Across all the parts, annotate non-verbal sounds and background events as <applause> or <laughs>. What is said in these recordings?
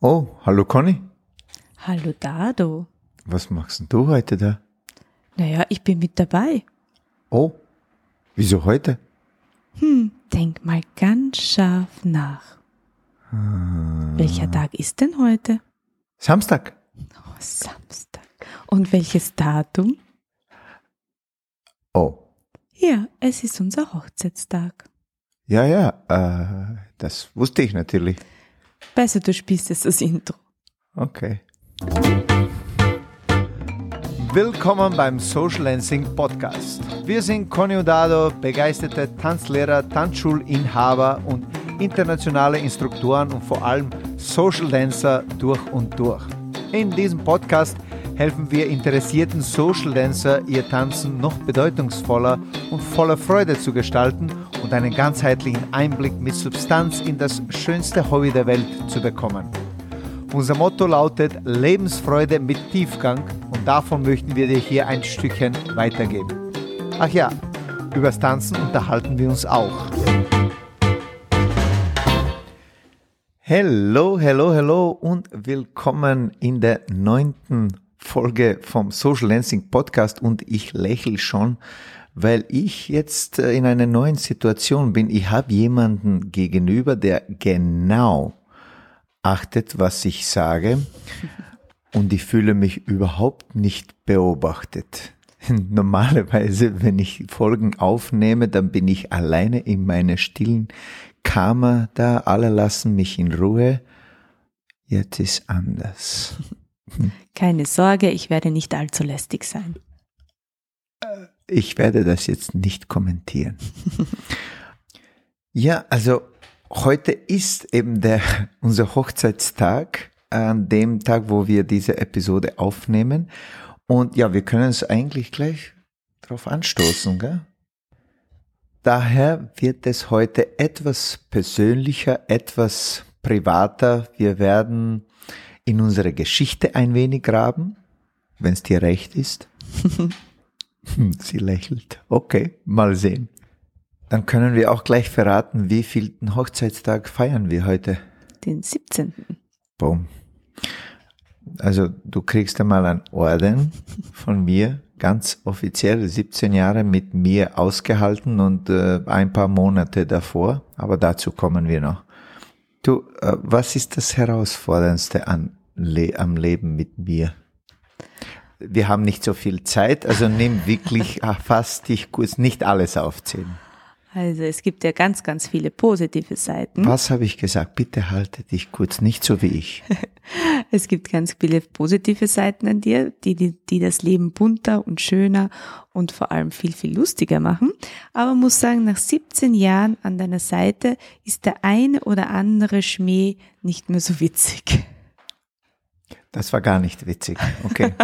Oh, hallo Conny. Hallo Dado. Was machst denn du heute da? Naja, ich bin mit dabei. Oh, wieso heute? Hm, denk mal ganz scharf nach. Welcher Tag ist denn heute? Samstag. Oh, Samstag. Und welches Datum? Oh, Ja, es ist unser Hochzeitstag. ja, ja, äh, das wusste ich natürlich. Besser, du spielst jetzt das Intro. Okay. Willkommen beim Social Dancing Podcast. Wir sind Conny und Dado, begeisterte Tanzlehrer, Tanzschulinhaber und internationale Instruktoren und vor allem Social Dancer durch und durch. In diesem Podcast helfen wir interessierten Social Dancer, ihr Tanzen noch bedeutungsvoller und voller Freude zu gestalten und einen ganzheitlichen Einblick mit Substanz in das schönste Hobby der Welt zu bekommen. Unser Motto lautet Lebensfreude mit Tiefgang und davon möchten wir dir hier ein Stückchen weitergeben. Ach ja, übers Tanzen unterhalten wir uns auch. Hello, hello, hello und willkommen in der neunten Folge vom Social Dancing Podcast und ich lächle schon, weil ich jetzt äh, in einer neuen Situation bin. Ich habe jemanden gegenüber, der genau achtet, was ich sage <laughs> und ich fühle mich überhaupt nicht beobachtet. <laughs> Normalerweise, wenn ich Folgen aufnehme, dann bin ich alleine in meiner stillen Kammer da, alle lassen mich in Ruhe. Jetzt ist anders. <laughs> Keine Sorge, ich werde nicht allzu lästig sein. Ich werde das jetzt nicht kommentieren. ja, also heute ist eben der, unser Hochzeitstag, an dem Tag, wo wir diese Episode aufnehmen. Und ja, wir können es eigentlich gleich drauf anstoßen, gell? Daher wird es heute etwas persönlicher, etwas privater. Wir werden in unsere Geschichte ein wenig graben, wenn es dir recht ist. <laughs> Sie lächelt. Okay, mal sehen. Dann können wir auch gleich verraten, wie vielten Hochzeitstag feiern wir heute. Den 17. Boom. Also du kriegst einmal einen Orden von mir, ganz offiziell, 17 Jahre mit mir ausgehalten und äh, ein paar Monate davor, aber dazu kommen wir noch. Du, äh, was ist das Herausforderndste an, le am Leben mit mir? Wir haben nicht so viel Zeit, also nimm wirklich <laughs> ah, fast dich kurz, nicht alles aufzählen. Also es gibt ja ganz, ganz viele positive Seiten. Was habe ich gesagt? Bitte halte dich kurz, nicht so wie ich. <laughs> Es gibt ganz viele positive Seiten an dir, die, die, die das Leben bunter und schöner und vor allem viel, viel lustiger machen. Aber man muss sagen, nach 17 Jahren an deiner Seite ist der eine oder andere Schmäh nicht mehr so witzig. Das war gar nicht witzig. Okay.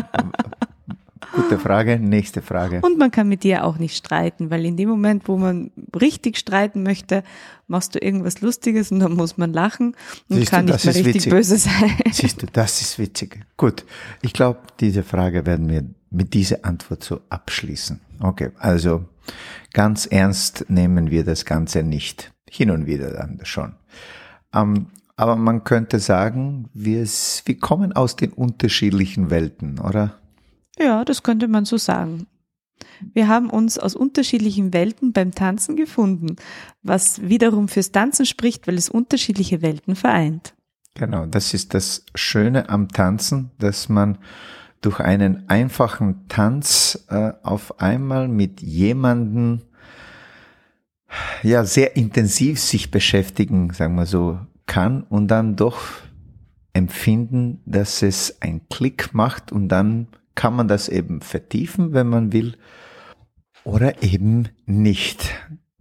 Gute Frage. Nächste Frage. Und man kann mit dir auch nicht streiten, weil in dem Moment, wo man richtig streiten möchte, machst du irgendwas Lustiges und dann muss man lachen und Siehst du, kann das nicht mehr richtig witzig. böse sein. Siehst du, das ist witzig. Gut. Ich glaube, diese Frage werden wir mit dieser Antwort so abschließen. Okay. Also ganz ernst nehmen wir das Ganze nicht. Hin und wieder dann schon. Ähm, aber man könnte sagen, wir, wir kommen aus den unterschiedlichen Welten, oder? Ja, das könnte man so sagen. Wir haben uns aus unterschiedlichen Welten beim Tanzen gefunden, was wiederum fürs Tanzen spricht, weil es unterschiedliche Welten vereint. Genau, das ist das Schöne am Tanzen, dass man durch einen einfachen Tanz äh, auf einmal mit jemandem ja sehr intensiv sich beschäftigen, sagen wir so, kann und dann doch empfinden, dass es einen Klick macht und dann kann man das eben vertiefen, wenn man will, oder eben nicht.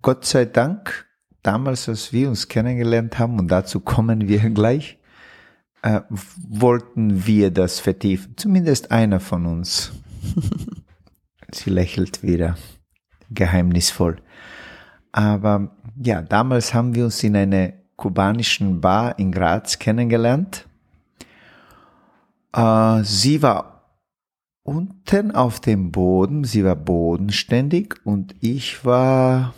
Gott sei Dank, damals, als wir uns kennengelernt haben, und dazu kommen wir <laughs> gleich, äh, wollten wir das vertiefen. Zumindest einer von uns. <laughs> Sie lächelt wieder, geheimnisvoll. Aber ja, damals haben wir uns in einer kubanischen Bar in Graz kennengelernt. Äh, sie war unten auf dem Boden, sie war bodenständig und ich war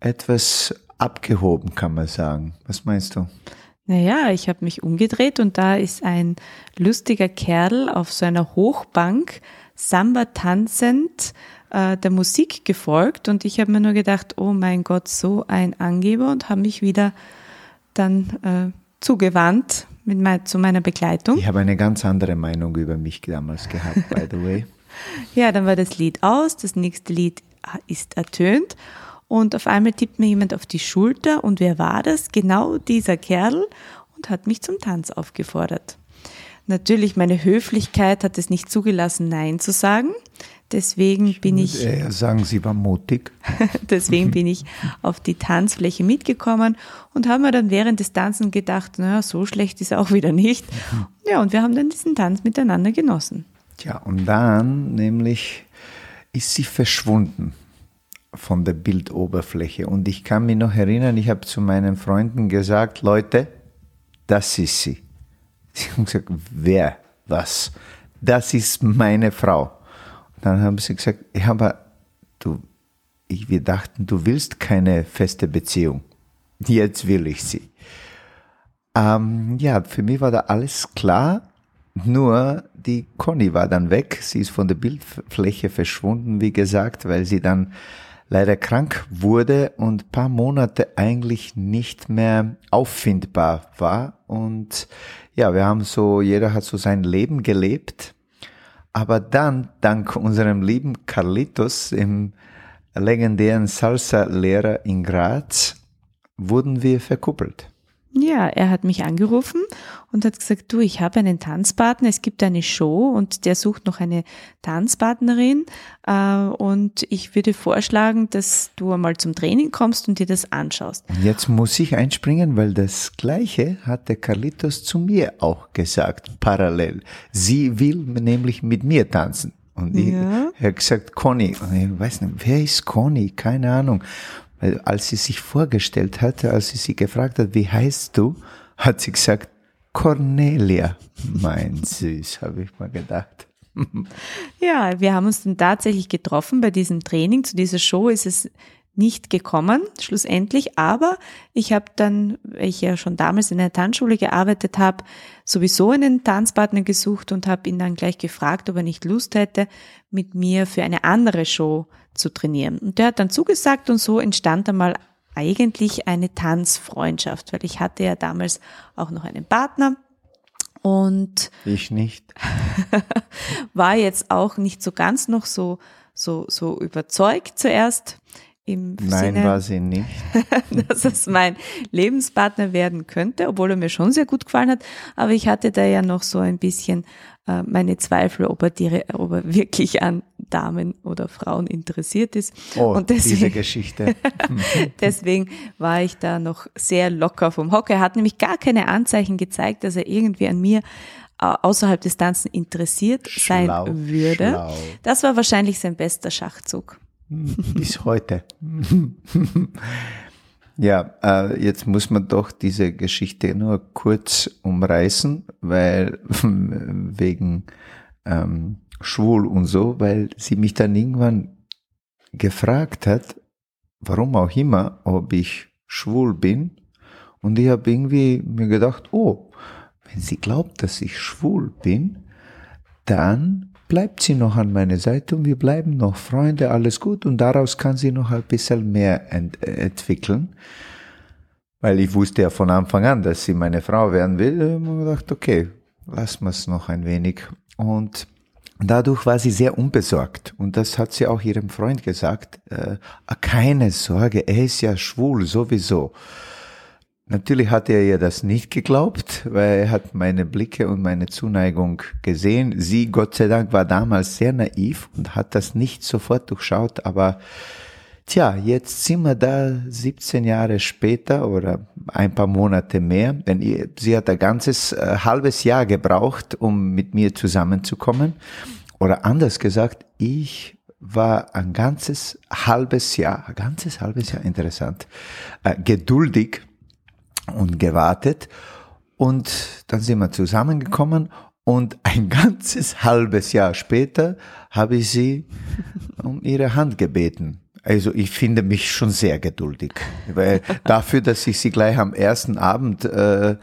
etwas abgehoben, kann man sagen. Was meinst du? Naja, ich habe mich umgedreht und da ist ein lustiger Kerl auf so einer Hochbank Samba tanzend äh, der Musik gefolgt und ich habe mir nur gedacht, oh mein Gott, so ein Angeber und habe mich wieder dann äh, zugewandt mit mein, zu meiner Begleitung. Ich habe eine ganz andere Meinung über mich damals gehabt, by the way. <laughs> ja, dann war das Lied aus, das nächste Lied ist ertönt und auf einmal tippt mir jemand auf die Schulter und wer war das? Genau dieser Kerl und hat mich zum Tanz aufgefordert. Natürlich, meine Höflichkeit hat es nicht zugelassen, Nein zu sagen. Deswegen ich bin ich. Eher sagen, Sie war mutig. <laughs> deswegen bin ich auf die Tanzfläche mitgekommen und habe mir dann während des Tanzen gedacht, naja, so schlecht ist auch wieder nicht. Ja, und wir haben dann diesen Tanz miteinander genossen. Tja, und dann nämlich ist sie verschwunden von der Bildoberfläche. Und ich kann mich noch erinnern, ich habe zu meinen Freunden gesagt, Leute, das ist sie. Sie haben gesagt, wer, was? Das ist meine Frau. Dann haben sie gesagt, ja, aber du, ich, wir dachten, du willst keine feste Beziehung. Jetzt will ich sie. Ähm, ja, für mich war da alles klar. Nur die Conny war dann weg. Sie ist von der Bildfläche verschwunden, wie gesagt, weil sie dann leider krank wurde und paar Monate eigentlich nicht mehr auffindbar war. Und ja, wir haben so, jeder hat so sein Leben gelebt. Aber dann, dank unserem lieben Carlitos, im legendären Salsa-Lehrer in Graz, wurden wir verkuppelt. Ja, er hat mich angerufen und hat gesagt, du, ich habe einen Tanzpartner, es gibt eine Show und der sucht noch eine Tanzpartnerin äh, und ich würde vorschlagen, dass du einmal zum Training kommst und dir das anschaust. Jetzt muss ich einspringen, weil das Gleiche hat der Carlitos zu mir auch gesagt, parallel. Sie will nämlich mit mir tanzen. Und ich ja. habe gesagt, Conny, und ich weiß nicht, wer ist Conny? Keine Ahnung. Weil als sie sich vorgestellt hatte, als sie sie gefragt hat, wie heißt du, hat sie gesagt, Cornelia. Mein Süß, habe ich mal gedacht. ja, wir haben uns dann tatsächlich getroffen bei diesem Training. Zu dieser Show ist es nicht gekommen, schlussendlich. Aber ich habe dann, weil ich ja schon damals in der Tanzschule gearbeitet habe, sowieso einen Tanzpartner gesucht und habe ihn dann gleich gefragt, ob er nicht Lust hätte, mit mir für eine andere Show zu trainieren. Und der hat dann zugesagt und so entstand einmal eigentlich eine Tanzfreundschaft, weil ich hatte ja damals auch noch einen Partner und ich nicht <laughs> war jetzt auch nicht so ganz noch so so so überzeugt zuerst im Nein, Sinne, war sie nicht. <laughs> dass es mein Lebenspartner werden könnte, obwohl er mir schon sehr gut gefallen hat. Aber ich hatte da ja noch so ein bisschen äh, meine Zweifel, ob er, die, ob er wirklich an Damen oder Frauen interessiert ist. Oh, Und deswegen, diese Geschichte. <laughs> deswegen war ich da noch sehr locker vom Hocker. Er hat nämlich gar keine Anzeichen gezeigt, dass er irgendwie an mir äh, außerhalb des Tanzen interessiert schlau, sein würde. Schlau. Das war wahrscheinlich sein bester Schachzug. <laughs> Bis heute. <laughs> ja, äh, jetzt muss man doch diese Geschichte nur kurz umreißen, weil <laughs> wegen ähm, schwul und so, weil sie mich dann irgendwann gefragt hat, warum auch immer, ob ich schwul bin. Und ich habe irgendwie mir gedacht, oh, wenn sie glaubt, dass ich schwul bin, dann bleibt sie noch an meiner Seite und wir bleiben noch Freunde, alles gut und daraus kann sie noch ein bisschen mehr ent entwickeln. Weil ich wusste ja von Anfang an, dass sie meine Frau werden will, und ich gedacht, okay, lassen wir es noch ein wenig. Und dadurch war sie sehr unbesorgt. Und das hat sie auch ihrem Freund gesagt. Äh, keine Sorge, er ist ja schwul sowieso. Natürlich hat er ihr das nicht geglaubt, weil er hat meine Blicke und meine Zuneigung gesehen. Sie, Gott sei Dank, war damals sehr naiv und hat das nicht sofort durchschaut, aber tja, jetzt sind wir da 17 Jahre später oder ein paar Monate mehr. Denn sie hat ein ganzes äh, halbes Jahr gebraucht, um mit mir zusammenzukommen. Oder anders gesagt, ich war ein ganzes halbes Jahr, ein ganzes halbes Jahr interessant, äh, geduldig und gewartet. Und dann sind wir zusammengekommen und ein <laughs> ganzes halbes Jahr später habe ich sie um ihre Hand gebeten. Also ich finde mich schon sehr geduldig, weil dafür, dass ich sie gleich am ersten Abend äh,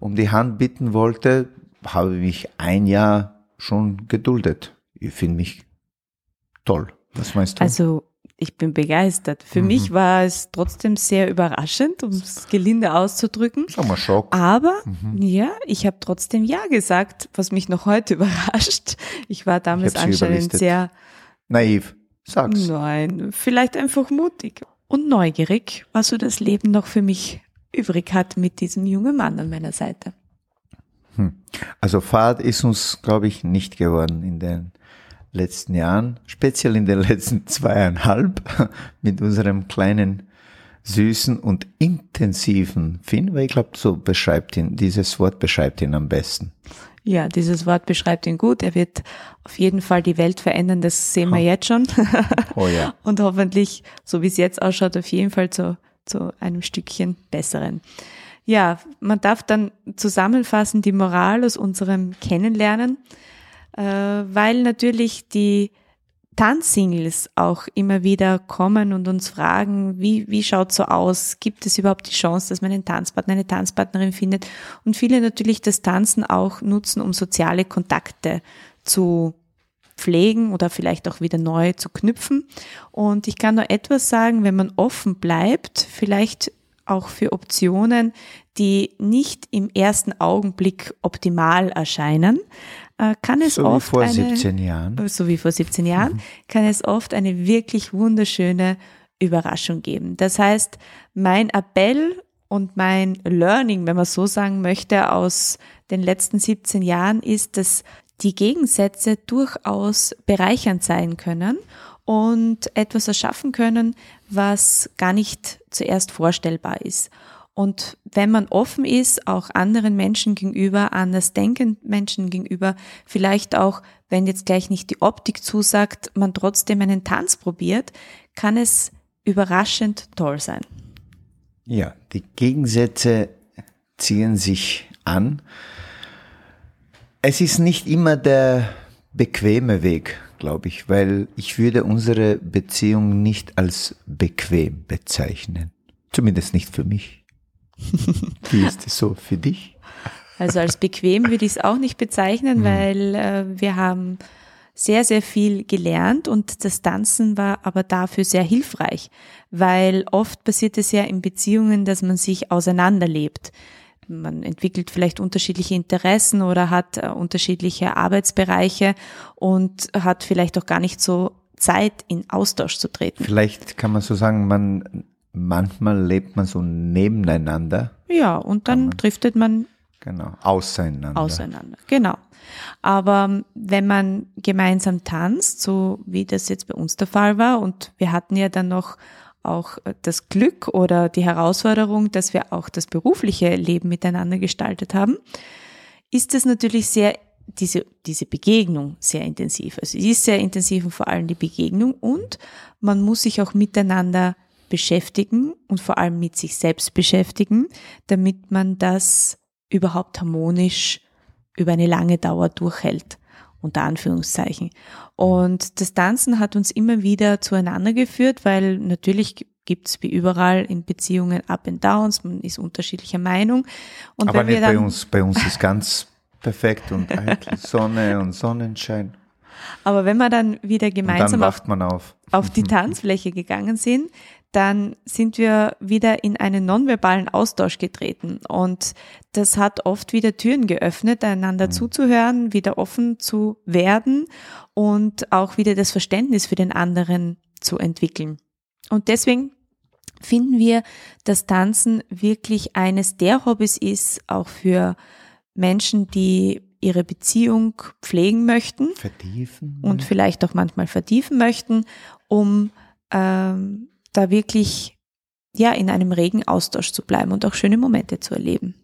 um die Hand bitten wollte, habe ich mich ein Jahr schon geduldet. Ich finde mich toll. Was meinst du? Also ich bin begeistert. Für mhm. mich war es trotzdem sehr überraschend, um es gelinde auszudrücken. Sag mal Schock. Aber mhm. ja, ich habe trotzdem Ja gesagt, was mich noch heute <laughs> überrascht. Ich war damals ich anscheinend sehr naiv. Sag's. Nein, vielleicht einfach mutig und neugierig, was so das Leben noch für mich übrig hat mit diesem jungen Mann an meiner Seite. Hm. Also Fahrt ist uns, glaube ich, nicht geworden in den letzten Jahren, speziell in den letzten <laughs> zweieinhalb mit unserem kleinen süßen und intensiven Finn, weil ich glaube, so beschreibt ihn, dieses Wort beschreibt ihn am besten. Ja, dieses Wort beschreibt ihn gut. Er wird auf jeden Fall die Welt verändern, das sehen wir jetzt schon. <laughs> Oh ja. und hoffentlich, so wie es jetzt ausschaut, auf jeden Fall zu, zu einem Stückchen besseren. Ja, man darf dann zusammenfassen die Moral aus unserem Kennenlernen äh, weil natürlich die Tanzsingles auch immer wieder kommen und uns fragen, wie, wie schaut so aus? Gibt es überhaupt die Chance, dass man einen Tanzpartner, eine Tanzpartnerin findet? Und viele natürlich das Tanzen auch nutzen, um soziale Kontakte zu pflegen oder vielleicht auch wieder neu zu knüpfen. Und ich kann nur etwas sagen, wenn man offen bleibt, vielleicht auch für Optionen, die nicht im ersten Augenblick optimal erscheinen, kann es so oft wie vor eine, 17 Jahren. so wie vor 17 Jahren, mhm. kann es oft eine wirklich wunderschöne Überraschung geben. Das heißt, mein Appell und mein Learning, wenn man so sagen möchte, aus den letzten 17 Jahren ist, dass die Gegensätze durchaus bereichernd sein können und etwas erschaffen können, was gar nicht zuerst vorstellbar ist. Und wenn man offen ist, auch anderen Menschen gegenüber, anders denkenden Menschen gegenüber, vielleicht auch, wenn jetzt gleich nicht die Optik zusagt, man trotzdem einen Tanz probiert, kann es überraschend toll sein. Ja, die Gegensätze ziehen sich an. Es ist nicht immer der bequeme Weg, glaube ich, weil ich würde unsere Beziehung nicht als bequem bezeichnen. Zumindest nicht für mich. <laughs> Wie ist es so für dich? Also als bequem würde ich es auch nicht bezeichnen, mhm. weil äh, wir haben sehr, sehr viel gelernt und das Tanzen war aber dafür sehr hilfreich, weil oft passiert es ja in Beziehungen, dass man sich auseinanderlebt. Man entwickelt vielleicht unterschiedliche Interessen oder hat äh, unterschiedliche Arbeitsbereiche und hat vielleicht auch gar nicht so Zeit, in Austausch zu treten. Vielleicht kann man so sagen, man manchmal lebt man so nebeneinander. Ja, und dann man, driftet man genau auseinander. Auseinander, genau. Aber wenn man gemeinsam tanzt, so wie das jetzt bei uns der Fall war, und wir hatten ja dann noch auch das Glück oder die Herausforderung, dass wir auch das berufliche Leben miteinander gestaltet haben, ist es natürlich sehr diese, diese Begegnung sehr intensiv. Also sie ist sehr intensiv und vor allem die Begegnung und man muss sich auch miteinander beschäftigen und vor allem mit sich selbst beschäftigen, damit man das überhaupt harmonisch über eine lange Dauer durchhält, unter Anführungszeichen. Und das Tanzen hat uns immer wieder zueinander geführt, weil natürlich gibt es wie überall in Beziehungen Up and Downs, man ist unterschiedlicher Meinung. Und Aber nicht bei uns, bei uns ist ganz <laughs> perfekt und eitel Sonne und Sonnenschein. Aber wenn wir dann wieder gemeinsam dann auf, auf. auf die <laughs> Tanzfläche gegangen sind, dann sind wir wieder in einen nonverbalen Austausch getreten. Und das hat oft wieder Türen geöffnet, einander mhm. zuzuhören, wieder offen zu werden und auch wieder das Verständnis für den anderen zu entwickeln. Und deswegen finden wir, dass Tanzen wirklich eines der Hobbys ist, auch für Menschen, die ihre Beziehung pflegen möchten. Vertiefen. Und vielleicht auch manchmal vertiefen möchten, um ähm, da wirklich ja in einem regen Austausch zu bleiben und auch schöne Momente zu erleben.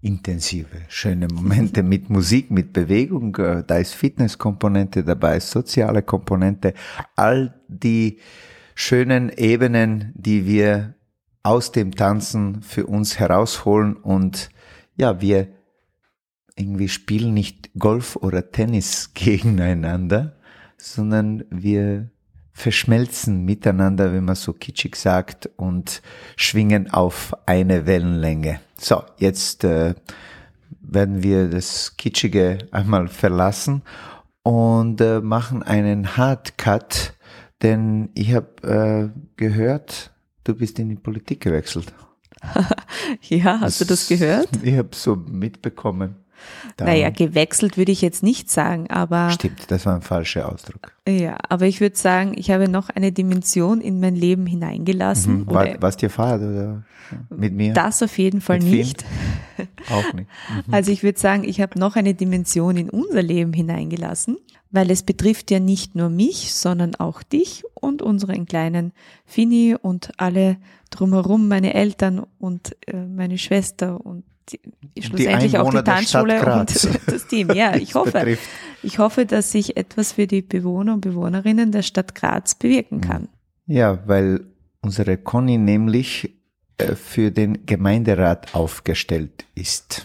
Intensive, schöne Momente <laughs> mit Musik, mit Bewegung, äh, da ist Fitnesskomponente dabei, soziale Komponente, all die schönen Ebenen, die wir aus dem Tanzen für uns herausholen und ja, wir irgendwie spielen nicht Golf oder Tennis <laughs> gegeneinander, sondern wir verschmelzen miteinander, wenn man so kitschig sagt, und schwingen auf eine Wellenlänge. So, jetzt äh, werden wir das Kitschige einmal verlassen und äh, machen einen Hardcut, denn ich habe äh, gehört, du bist in die Politik gewechselt. <laughs> ja, hast du das gehört? <laughs> Ich habe so mitbekommen. Da naja, gewechselt würde ich jetzt nicht sagen, aber. Stimmt, das war ein falscher Ausdruck. Ja, aber ich würde sagen, ich habe noch eine Dimension in mein Leben hineingelassen. Mhm. War, warst du Fahrt oder mit mir? Das auf jeden Fall mit nicht. <laughs> Auch nicht. Mhm. Also ich würde sagen, ich habe noch eine Dimension in unser Leben hineingelassen, weil es betrifft ja nicht nur mich, sondern auch dich und unseren kleinen Fini und alle drumherum, meine Eltern und äh, meine Schwester und schlussendlich die auch die Tanzschule <laughs> und das Team. Ja, ich hoffe, ich hoffe, dass ich etwas für die Bewohner und Bewohnerinnen der Stadt Graz bewirken kann. Ja, weil unsere Conny nämlich äh, für den Gemeinderat aufgestellt ist.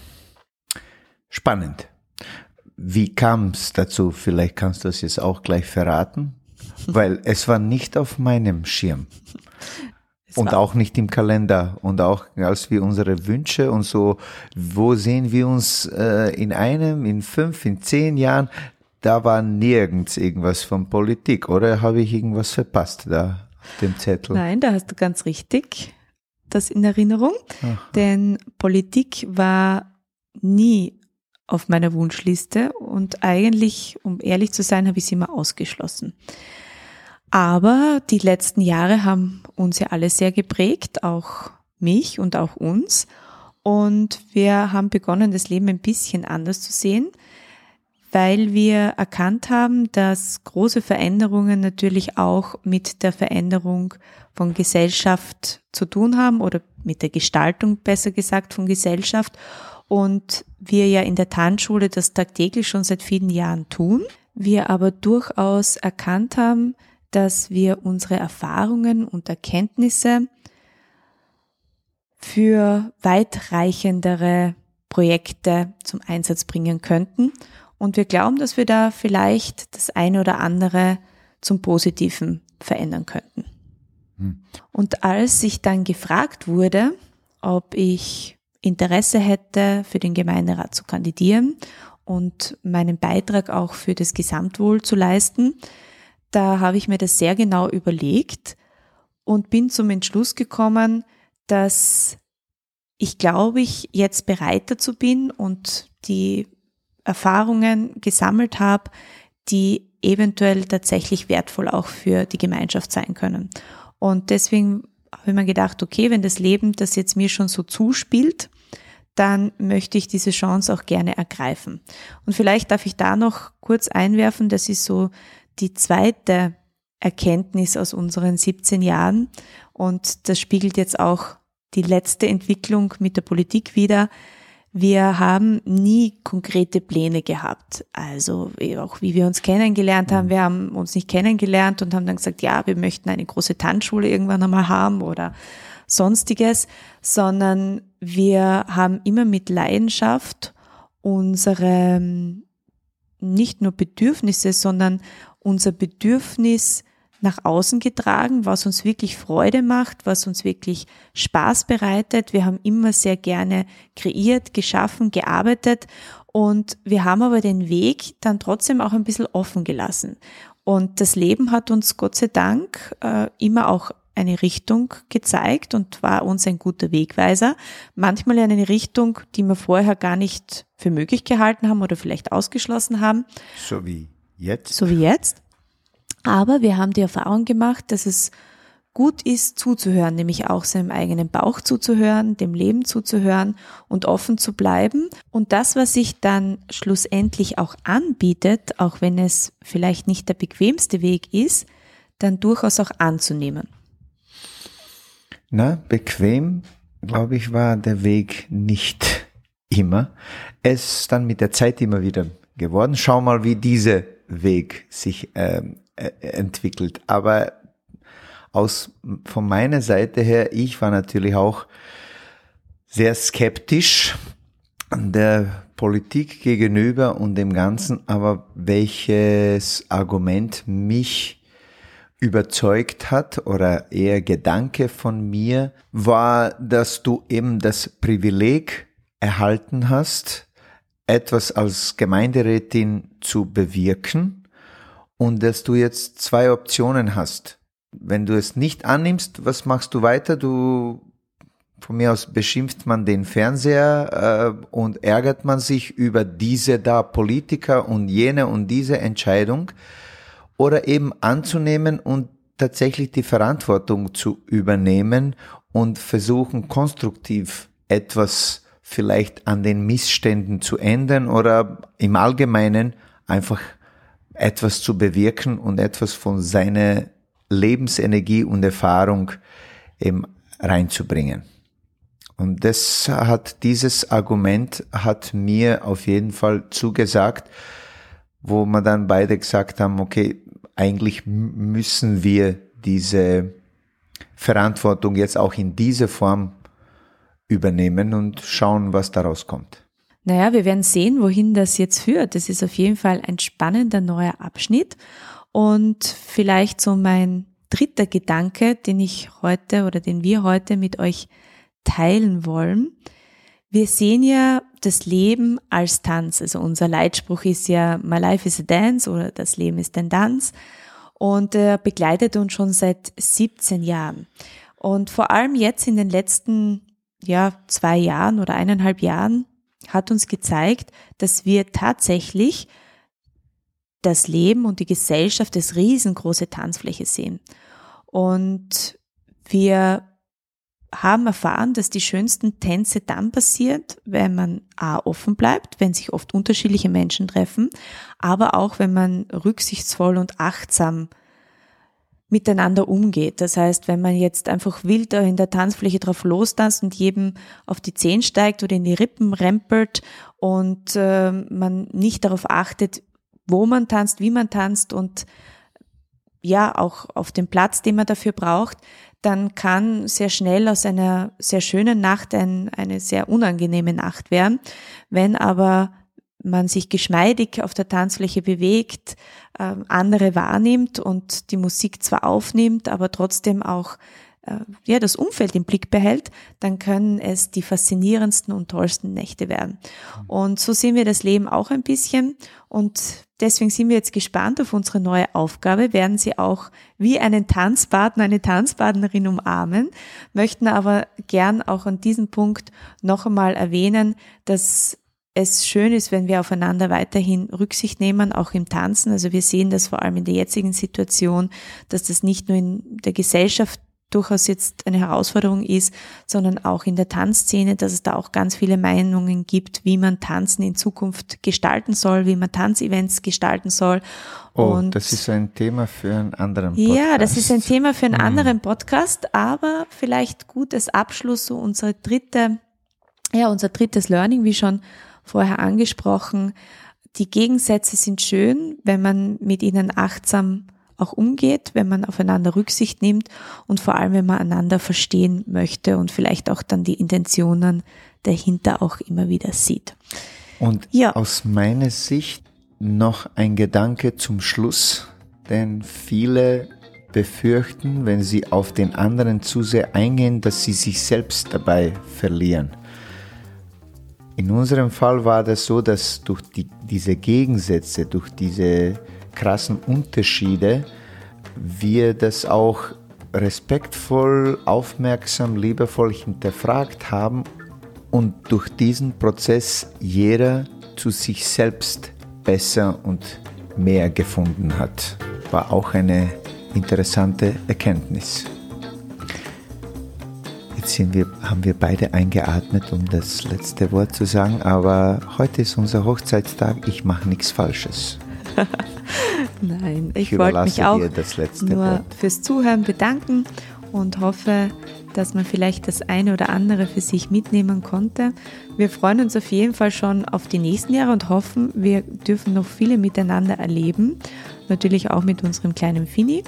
Spannend. Wie kam es dazu? Vielleicht kannst du es jetzt auch gleich verraten, <laughs> weil es war nicht auf meinem Schirm und auch nicht im Kalender und auch als wir unsere Wünsche und so, wo sehen wir uns äh, in einem, in fünf, in zehn Jahren, da war nirgends irgendwas von Politik, oder habe ich irgendwas verpasst da auf dem Zettel? Nein, da hast du ganz richtig das in Erinnerung, Ach. denn Politik war nie auf meiner Wunschliste und eigentlich, um ehrlich zu sein, habe ich sie immer ausgeschlossen. Aber die letzten Jahre haben uns ja alle sehr geprägt, auch mich und auch uns. Und wir haben begonnen, das Leben ein bisschen anders zu sehen, weil wir erkannt haben, dass große Veränderungen natürlich auch mit der Veränderung von Gesellschaft zu tun haben oder mit der Gestaltung, besser gesagt, von Gesellschaft. Und wir ja in der Tanzschule das tagtäglich schon seit vielen Jahren tun. Wir aber durchaus erkannt haben, dass wir unsere Erfahrungen und Erkenntnisse für weitreichendere Projekte zum Einsatz bringen könnten. Und wir glauben, dass wir da vielleicht das eine oder andere zum Positiven verändern könnten. Hm. Und als ich dann gefragt wurde, ob ich Interesse hätte, für den Gemeinderat zu kandidieren und meinen Beitrag auch für das Gesamtwohl zu leisten, da habe ich mir das sehr genau überlegt und bin zum Entschluss gekommen, dass ich glaube ich jetzt bereit dazu bin und die Erfahrungen gesammelt habe, die eventuell tatsächlich wertvoll auch für die Gemeinschaft sein können. Und deswegen habe ich mir gedacht, okay, wenn das Leben das jetzt mir schon so zuspielt, dann möchte ich diese Chance auch gerne ergreifen. Und vielleicht darf ich da noch kurz einwerfen, das ist so die zweite Erkenntnis aus unseren 17 Jahren und das spiegelt jetzt auch die letzte Entwicklung mit der Politik wieder. Wir haben nie konkrete Pläne gehabt. Also auch wie wir uns kennengelernt haben, wir haben uns nicht kennengelernt und haben dann gesagt, ja, wir möchten eine große Tanzschule irgendwann einmal haben oder sonstiges, sondern wir haben immer mit Leidenschaft unsere nicht nur Bedürfnisse, sondern unser Bedürfnis nach außen getragen, was uns wirklich Freude macht, was uns wirklich Spaß bereitet. Wir haben immer sehr gerne kreiert, geschaffen, gearbeitet und wir haben aber den Weg dann trotzdem auch ein bisschen offen gelassen. Und das Leben hat uns Gott sei Dank äh, immer auch eine Richtung gezeigt und war uns ein guter Wegweiser. Manchmal in eine Richtung, die wir vorher gar nicht für möglich gehalten haben oder vielleicht ausgeschlossen haben. So wie Jetzt? So wie jetzt. Aber wir haben die Erfahrung gemacht, dass es gut ist, zuzuhören, nämlich auch seinem eigenen Bauch zuzuhören, dem Leben zuzuhören und offen zu bleiben. Und das, was sich dann schlussendlich auch anbietet, auch wenn es vielleicht nicht der bequemste Weg ist, dann durchaus auch anzunehmen. Na, bequem, glaube ich, war der Weg nicht immer. Es ist dann mit der Zeit immer wieder geworden. Schau mal, wie diese Weg sich ähm, äh, entwickelt. Aber aus, von meiner Seite her, ich war natürlich auch sehr skeptisch der Politik gegenüber und dem Ganzen, aber welches Argument mich überzeugt hat oder eher Gedanke von mir war, dass du eben das Privileg erhalten hast, etwas als Gemeinderätin zu bewirken und dass du jetzt zwei Optionen hast. Wenn du es nicht annimmst, was machst du weiter? Du von mir aus beschimpft man den Fernseher äh, und ärgert man sich über diese da Politiker und jene und diese Entscheidung oder eben anzunehmen und tatsächlich die Verantwortung zu übernehmen und versuchen konstruktiv etwas vielleicht an den Missständen zu ändern oder im Allgemeinen einfach etwas zu bewirken und etwas von seiner Lebensenergie und Erfahrung eben reinzubringen. Und das hat, dieses Argument hat mir auf jeden Fall zugesagt, wo wir dann beide gesagt haben, okay, eigentlich müssen wir diese Verantwortung jetzt auch in dieser Form übernehmen und schauen, was daraus kommt. Naja, wir werden sehen, wohin das jetzt führt. Das ist auf jeden Fall ein spannender neuer Abschnitt. Und vielleicht so mein dritter Gedanke, den ich heute oder den wir heute mit euch teilen wollen. Wir sehen ja das Leben als Tanz. Also unser Leitspruch ist ja, My life is a dance oder das Leben ist ein Tanz. Und er begleitet uns schon seit 17 Jahren. Und vor allem jetzt in den letzten, ja, zwei Jahren oder eineinhalb Jahren hat uns gezeigt, dass wir tatsächlich das Leben und die Gesellschaft als riesengroße Tanzfläche sehen. Und wir haben erfahren, dass die schönsten Tänze dann passiert, wenn man A offen bleibt, wenn sich oft unterschiedliche Menschen treffen, aber auch wenn man rücksichtsvoll und achtsam miteinander umgeht. Das heißt, wenn man jetzt einfach wild in der Tanzfläche drauf lostanzt und jedem auf die Zehen steigt oder in die Rippen rempelt und äh, man nicht darauf achtet, wo man tanzt, wie man tanzt und ja auch auf dem Platz, den man dafür braucht, dann kann sehr schnell aus einer sehr schönen Nacht ein, eine sehr unangenehme Nacht werden. Wenn aber man sich geschmeidig auf der Tanzfläche bewegt, äh, andere wahrnimmt und die Musik zwar aufnimmt, aber trotzdem auch äh, ja, das Umfeld im Blick behält, dann können es die faszinierendsten und tollsten Nächte werden. Und so sehen wir das Leben auch ein bisschen und deswegen sind wir jetzt gespannt auf unsere neue Aufgabe, werden Sie auch wie einen Tanzpartner, eine Tanzpartnerin umarmen, möchten aber gern auch an diesem Punkt noch einmal erwähnen, dass es schön ist, wenn wir aufeinander weiterhin Rücksicht nehmen, auch im Tanzen. Also wir sehen das vor allem in der jetzigen Situation, dass das nicht nur in der Gesellschaft durchaus jetzt eine Herausforderung ist, sondern auch in der Tanzszene, dass es da auch ganz viele Meinungen gibt, wie man Tanzen in Zukunft gestalten soll, wie man Tanzevents gestalten soll. Oh, Und das ist ein Thema für einen anderen Podcast. Ja, das ist ein Thema für einen hm. anderen Podcast, aber vielleicht gut als Abschluss so unsere dritte, ja, unser drittes Learning, wie schon vorher angesprochen. Die Gegensätze sind schön, wenn man mit ihnen achtsam auch umgeht, wenn man aufeinander Rücksicht nimmt und vor allem, wenn man einander verstehen möchte und vielleicht auch dann die Intentionen dahinter auch immer wieder sieht. Und ja. aus meiner Sicht noch ein Gedanke zum Schluss, denn viele befürchten, wenn sie auf den anderen zu sehr eingehen, dass sie sich selbst dabei verlieren. In unserem Fall war das so, dass durch die, diese Gegensätze, durch diese krassen Unterschiede wir das auch respektvoll, aufmerksam, liebevoll hinterfragt haben und durch diesen Prozess jeder zu sich selbst besser und mehr gefunden hat. War auch eine interessante Erkenntnis. Sind wir, haben wir beide eingeatmet, um das letzte Wort zu sagen, aber heute ist unser Hochzeitstag, ich mache nichts Falsches. <laughs> Nein, ich, ich wollte mich auch nur Wort. fürs Zuhören bedanken und hoffe, dass man vielleicht das eine oder andere für sich mitnehmen konnte. Wir freuen uns auf jeden Fall schon auf die nächsten Jahre und hoffen, wir dürfen noch viele miteinander erleben. Natürlich auch mit unserem kleinen Fini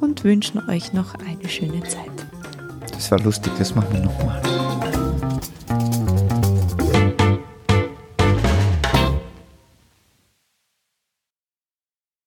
und wünschen euch noch eine schöne Zeit. Das war lustig, das machen wir nochmal.